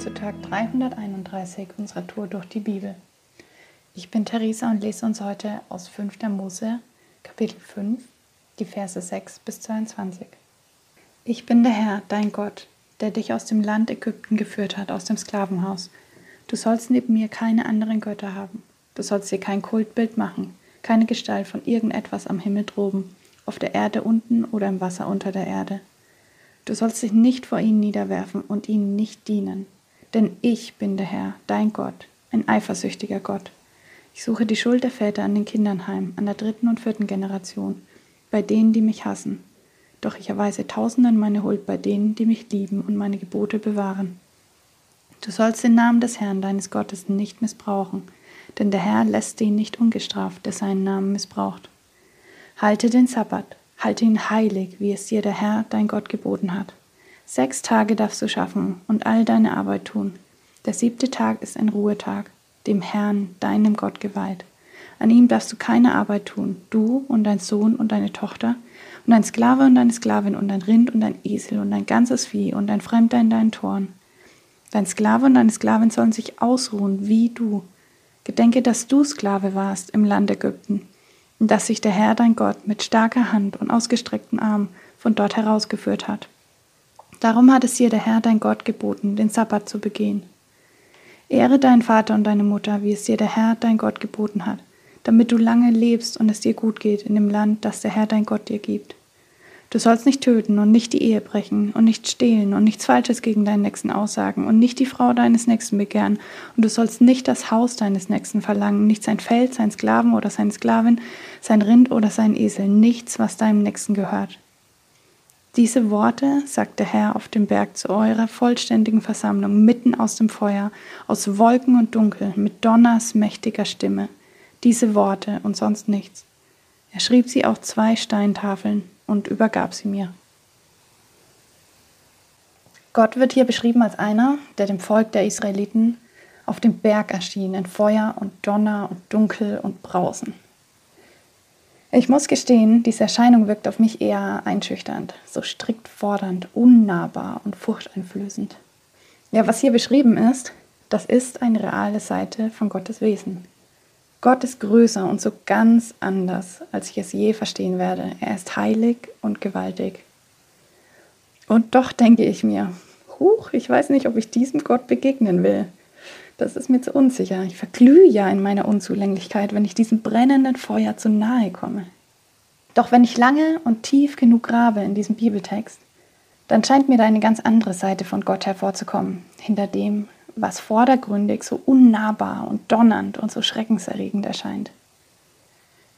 zu Tag 331 unserer Tour durch die Bibel. Ich bin Theresa und lese uns heute aus 5. Mose, Kapitel 5, die Verse 6 bis 22. Ich bin der Herr, dein Gott, der dich aus dem Land Ägypten geführt hat, aus dem Sklavenhaus. Du sollst neben mir keine anderen Götter haben. Du sollst dir kein Kultbild machen, keine Gestalt von irgendetwas am Himmel droben, auf der Erde unten oder im Wasser unter der Erde. Du sollst dich nicht vor ihnen niederwerfen und ihnen nicht dienen. Denn ich bin der Herr, dein Gott, ein eifersüchtiger Gott. Ich suche die Schuld der Väter an den Kindern heim, an der dritten und vierten Generation, bei denen, die mich hassen. Doch ich erweise Tausenden meine Huld bei denen, die mich lieben und meine Gebote bewahren. Du sollst den Namen des Herrn deines Gottes nicht missbrauchen, denn der Herr lässt den nicht ungestraft, der seinen Namen missbraucht. Halte den Sabbat, Halte ihn heilig, wie es dir der Herr, dein Gott, geboten hat. Sechs Tage darfst du schaffen und all deine Arbeit tun. Der siebte Tag ist ein Ruhetag, dem Herrn, deinem Gott geweiht. An ihm darfst du keine Arbeit tun, du und dein Sohn und deine Tochter und dein Sklave und deine Sklavin und dein Rind und dein Esel und dein ganzes Vieh und dein Fremder in deinen Toren. Dein Sklave und deine Sklavin sollen sich ausruhen wie du. Gedenke, dass du Sklave warst im Land Ägypten und dass sich der Herr dein Gott mit starker Hand und ausgestrecktem Arm von dort herausgeführt hat. Darum hat es dir der Herr dein Gott geboten, den Sabbat zu begehen. Ehre deinen Vater und deine Mutter, wie es dir der Herr dein Gott geboten hat, damit du lange lebst und es dir gut geht in dem Land, das der Herr dein Gott dir gibt. Du sollst nicht töten und nicht die Ehe brechen und nicht stehlen und nichts Falsches gegen deinen Nächsten aussagen und nicht die Frau deines Nächsten begehren und du sollst nicht das Haus deines Nächsten verlangen, nicht sein Feld, sein Sklaven oder seine Sklavin, sein Rind oder sein Esel, nichts, was deinem Nächsten gehört. Diese Worte sagt der Herr auf dem Berg zu eurer vollständigen Versammlung mitten aus dem Feuer, aus Wolken und Dunkel, mit Donners mächtiger Stimme. Diese Worte und sonst nichts. Er schrieb sie auf zwei Steintafeln und übergab sie mir. Gott wird hier beschrieben als einer, der dem Volk der Israeliten auf dem Berg erschien in Feuer und Donner und Dunkel und Brausen. Ich muss gestehen, diese Erscheinung wirkt auf mich eher einschüchternd, so strikt fordernd, unnahbar und furchteinflößend. Ja, was hier beschrieben ist, das ist eine reale Seite von Gottes Wesen. Gott ist größer und so ganz anders, als ich es je verstehen werde. Er ist heilig und gewaltig. Und doch denke ich mir, huch, ich weiß nicht, ob ich diesem Gott begegnen will. Das ist mir zu unsicher. Ich verglühe ja in meiner Unzulänglichkeit, wenn ich diesem brennenden Feuer zu nahe komme. Doch wenn ich lange und tief genug grabe in diesem Bibeltext, dann scheint mir da eine ganz andere Seite von Gott hervorzukommen, hinter dem, was vordergründig so unnahbar und donnernd und so schreckenserregend erscheint.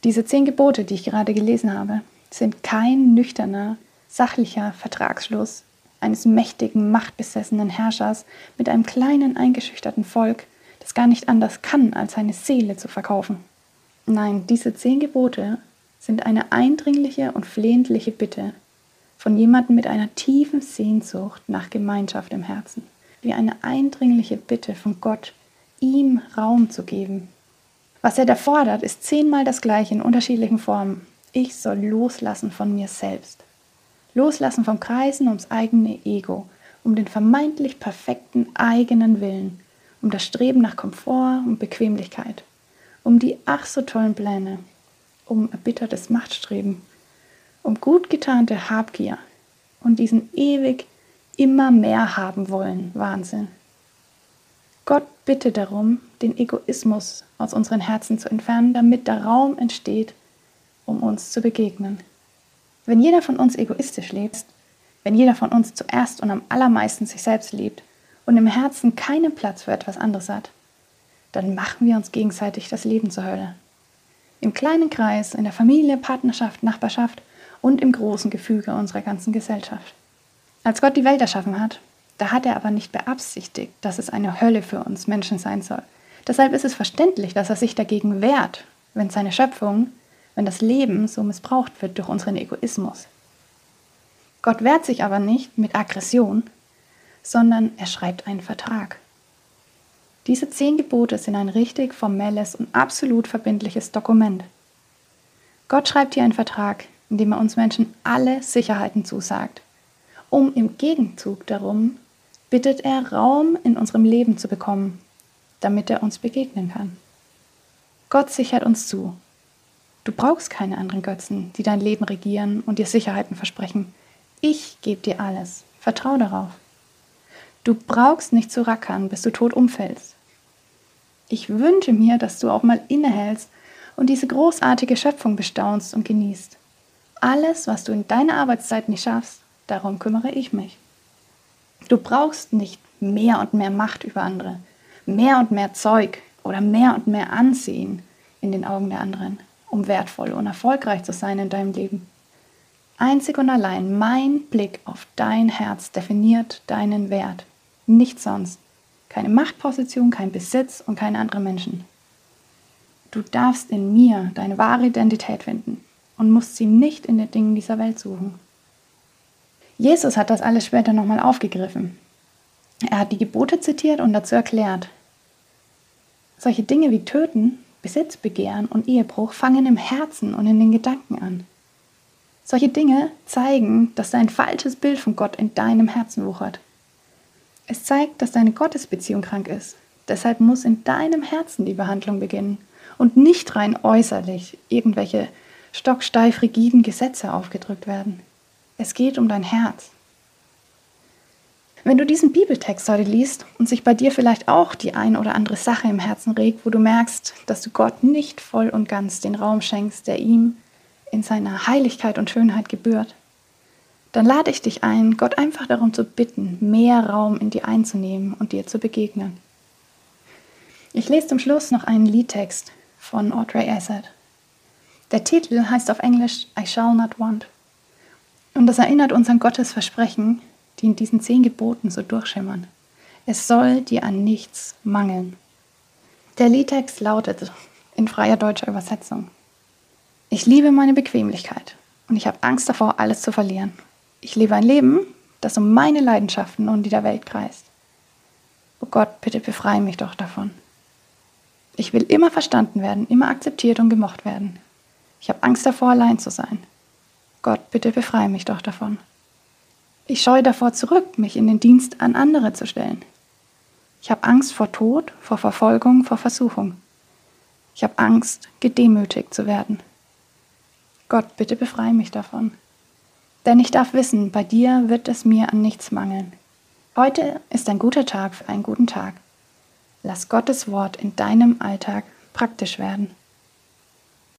Diese zehn Gebote, die ich gerade gelesen habe, sind kein nüchterner, sachlicher Vertragsschluss eines mächtigen, machtbesessenen Herrschers mit einem kleinen, eingeschüchterten Volk, das gar nicht anders kann, als seine Seele zu verkaufen. Nein, diese zehn Gebote sind eine eindringliche und flehentliche Bitte von jemandem mit einer tiefen Sehnsucht nach Gemeinschaft im Herzen wie eine eindringliche Bitte von Gott, ihm Raum zu geben. Was er da fordert, ist zehnmal das gleiche in unterschiedlichen Formen. Ich soll loslassen von mir selbst. Loslassen vom Kreisen ums eigene Ego, um den vermeintlich perfekten eigenen Willen, um das Streben nach Komfort und Bequemlichkeit, um die ach so tollen Pläne, um erbittertes Machtstreben, um gut getarnte Habgier und diesen ewig immer mehr haben wollen. Wahnsinn. Gott bitte darum, den Egoismus aus unseren Herzen zu entfernen, damit der Raum entsteht, um uns zu begegnen. Wenn jeder von uns egoistisch lebt, wenn jeder von uns zuerst und am allermeisten sich selbst liebt und im Herzen keinen Platz für etwas anderes hat, dann machen wir uns gegenseitig das Leben zur Hölle. Im kleinen Kreis, in der Familie, Partnerschaft, Nachbarschaft und im großen Gefüge unserer ganzen Gesellschaft. Als Gott die Welt erschaffen hat, da hat er aber nicht beabsichtigt, dass es eine Hölle für uns Menschen sein soll. Deshalb ist es verständlich, dass er sich dagegen wehrt, wenn seine Schöpfung, wenn das Leben so missbraucht wird durch unseren Egoismus. Gott wehrt sich aber nicht mit Aggression, sondern er schreibt einen Vertrag. Diese zehn Gebote sind ein richtig formelles und absolut verbindliches Dokument. Gott schreibt hier einen Vertrag, in dem er uns Menschen alle Sicherheiten zusagt, um im Gegenzug darum bittet er, Raum in unserem Leben zu bekommen, damit er uns begegnen kann. Gott sichert uns zu. Du brauchst keine anderen Götzen, die dein Leben regieren und dir Sicherheiten versprechen. Ich gebe dir alles. Vertrau darauf. Du brauchst nicht zu rackern, bis du tot umfällst. Ich wünsche mir, dass du auch mal innehältst und diese großartige Schöpfung bestaunst und genießt. Alles, was du in deiner Arbeitszeit nicht schaffst, darum kümmere ich mich. Du brauchst nicht mehr und mehr Macht über andere, mehr und mehr Zeug oder mehr und mehr Ansehen in den Augen der anderen, um wertvoll und erfolgreich zu sein in deinem Leben. Einzig und allein mein Blick auf dein Herz definiert deinen Wert. Nichts sonst. Keine Machtposition, kein Besitz und keine anderen Menschen. Du darfst in mir deine wahre Identität finden und musst sie nicht in den Dingen dieser Welt suchen. Jesus hat das alles später nochmal aufgegriffen. Er hat die Gebote zitiert und dazu erklärt. Solche Dinge wie Töten, Besitzbegehren und Ehebruch fangen im Herzen und in den Gedanken an. Solche Dinge zeigen, dass dein falsches Bild von Gott in deinem Herzen wuchert. Es zeigt, dass deine Gottesbeziehung krank ist. Deshalb muss in deinem Herzen die Behandlung beginnen und nicht rein äußerlich irgendwelche stocksteif rigiden Gesetze aufgedrückt werden. Es geht um dein Herz. Wenn du diesen Bibeltext heute liest und sich bei dir vielleicht auch die ein oder andere Sache im Herzen regt, wo du merkst, dass du Gott nicht voll und ganz den Raum schenkst, der ihm in seiner Heiligkeit und Schönheit gebührt, dann lade ich dich ein, Gott einfach darum zu bitten, mehr Raum in dir einzunehmen und dir zu begegnen. Ich lese zum Schluss noch einen Liedtext von Audrey Assad. Der Titel heißt auf Englisch I Shall Not Want. Und das erinnert uns an Gottes Versprechen, die in diesen zehn Geboten so durchschimmern. Es soll dir an nichts mangeln. Der Liedtext lautet in freier deutscher Übersetzung. Ich liebe meine Bequemlichkeit und ich habe Angst davor, alles zu verlieren. Ich lebe ein Leben, das um meine Leidenschaften und die der Welt kreist. Oh Gott, bitte befreie mich doch davon. Ich will immer verstanden werden, immer akzeptiert und gemocht werden. Ich habe Angst davor, allein zu sein. Gott, bitte befreie mich doch davon. Ich scheue davor zurück, mich in den Dienst an andere zu stellen. Ich habe Angst vor Tod, vor Verfolgung, vor Versuchung. Ich habe Angst, gedemütigt zu werden. Gott, bitte befreie mich davon. Denn ich darf wissen, bei dir wird es mir an nichts mangeln. Heute ist ein guter Tag für einen guten Tag. Lass Gottes Wort in deinem Alltag praktisch werden.